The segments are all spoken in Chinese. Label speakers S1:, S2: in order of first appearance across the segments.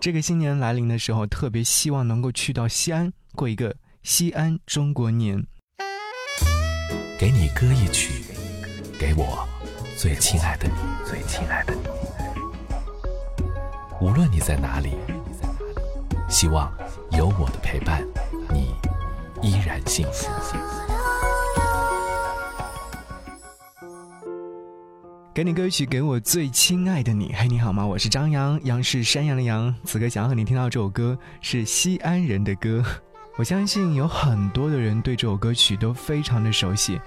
S1: 这个新年来临的时候，特别希望能够去到西安过一个西安中国年。
S2: 给你歌一曲，给我最亲爱的你，最亲爱的你。无论你在哪里，希望有我的陪伴，你依然幸福。
S1: 给你歌曲，给我最亲爱的你。嘿，你好吗？我是张扬，杨是山羊的羊。此刻想要和你听到这首歌是西安人的歌。我相信有很多的人对这首歌曲都非常的熟悉。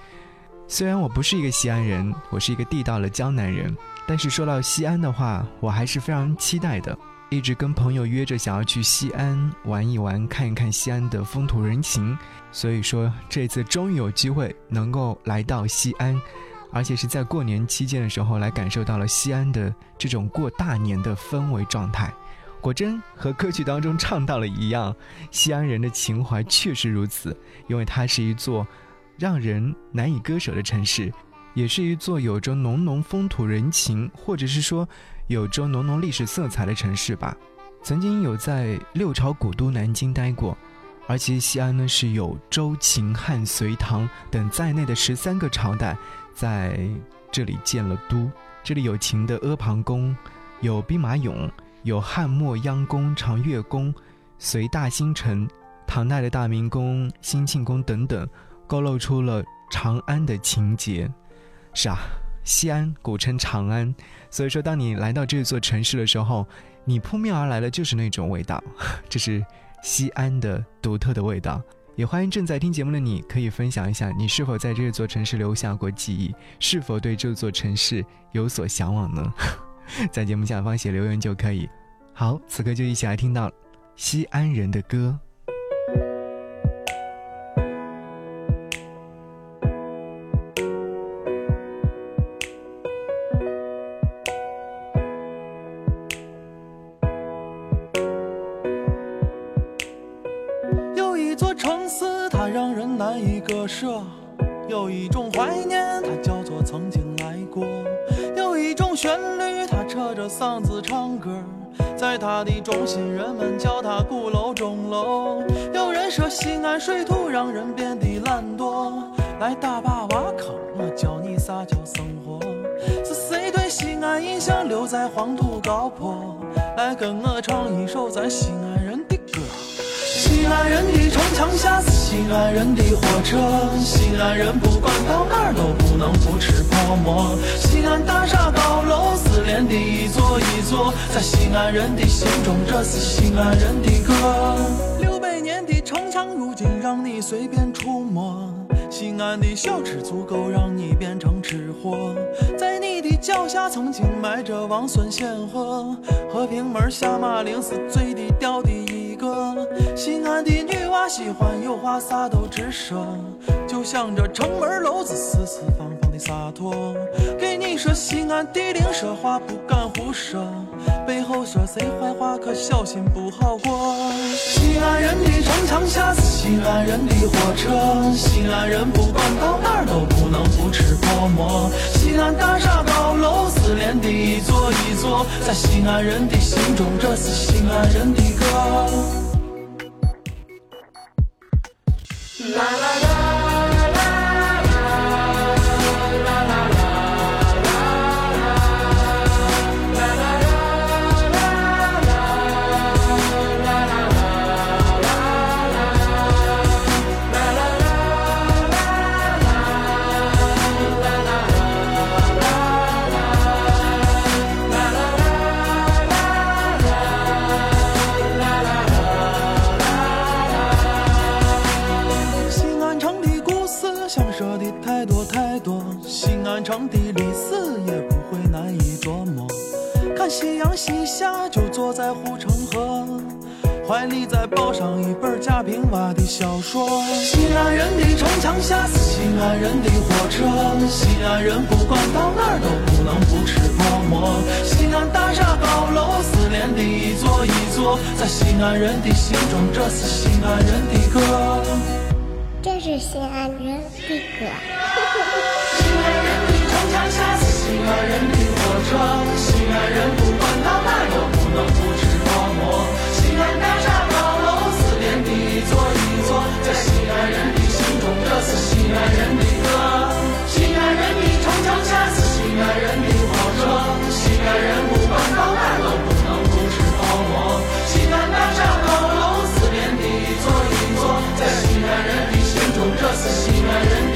S1: 虽然我不是一个西安人，我是一个地道的江南人。但是说到西安的话，我还是非常期待的，一直跟朋友约着想要去西安玩一玩，看一看西安的风土人情。所以说这次终于有机会能够来到西安，而且是在过年期间的时候来感受到了西安的这种过大年的氛围状态。果真和歌曲当中唱到了一样，西安人的情怀确实如此，因为它是一座让人难以割舍的城市。也是一座有着浓浓风土人情，或者是说有着浓浓历史色彩的城市吧。曾经有在六朝古都南京待过，而其实西安呢是有周、秦、汉、隋、唐等在内的十三个朝代在这里建了都。这里有秦的阿房宫，有兵马俑，有汉末央宫、长乐宫，隋大兴城，唐代的大明宫、兴庆宫等等，勾勒出了长安的情节。是啊，西安古称长安，所以说当你来到这座城市的时候，你扑面而来的就是那种味道，这是西安的独特的味道。也欢迎正在听节目的你，可以分享一下你是否在这座城市留下过记忆，是否对这座城市有所向往呢？在节目下方写留言就可以。好，此刻就一起来听到西安人的歌。
S3: 城市它让人难以割舍，有一种怀念，它叫做曾经来过；有一种旋律，它扯着嗓子唱歌，在它的中心，人们叫它鼓楼钟楼。有人说西安水土让人变得懒惰，来大坝挖坑，我教你啥叫生活。是谁对西安印象留在黄土高坡？来跟我唱一首咱西安。安人的城墙下是西安人的火车，西安人不管到哪儿都不能不吃泡馍。西安大厦高楼是连的一座一座，在西安人的心中，这是西安人的歌。六百年的城墙，如今让你随便触摸。西安的小吃足够让你变成吃货，在你的脚下曾经埋着王孙显赫，和平门下马陵是最低调的西安的女娃喜欢有话啥都直说，就像这城门楼子四四方方的洒脱。给你说西安地灵说话不敢胡说，背后说谁坏话可小心不好过。西安人的城墙下是西安人的火车，西安人不管到哪都不能不吃泡馍。西安大厦高楼，在西安人的心中，这是西安人的歌。啦啦啦。的历史也不会难以琢磨。看夕阳西下，就坐在护城河，怀里再抱上一本贾平凹的小说。西安人的城墙下是西安人的火车，西安人不管到哪儿都不能不吃泡馍。西安大厦高楼是连的一座一座，在西安人的心中，这是西安人的歌。
S4: 这是西安人的歌。
S3: 恰是西安人的火车西安人不管到哪都不能不吃泡馍西安大厦高楼四连的一座一座在西安人的心中这是西安人的歌西安人的城墙下是西安人的火车西安人不管到哪都不能不吃泡馍西安大厦高楼四连的一座一座在西安人的心中这是西安人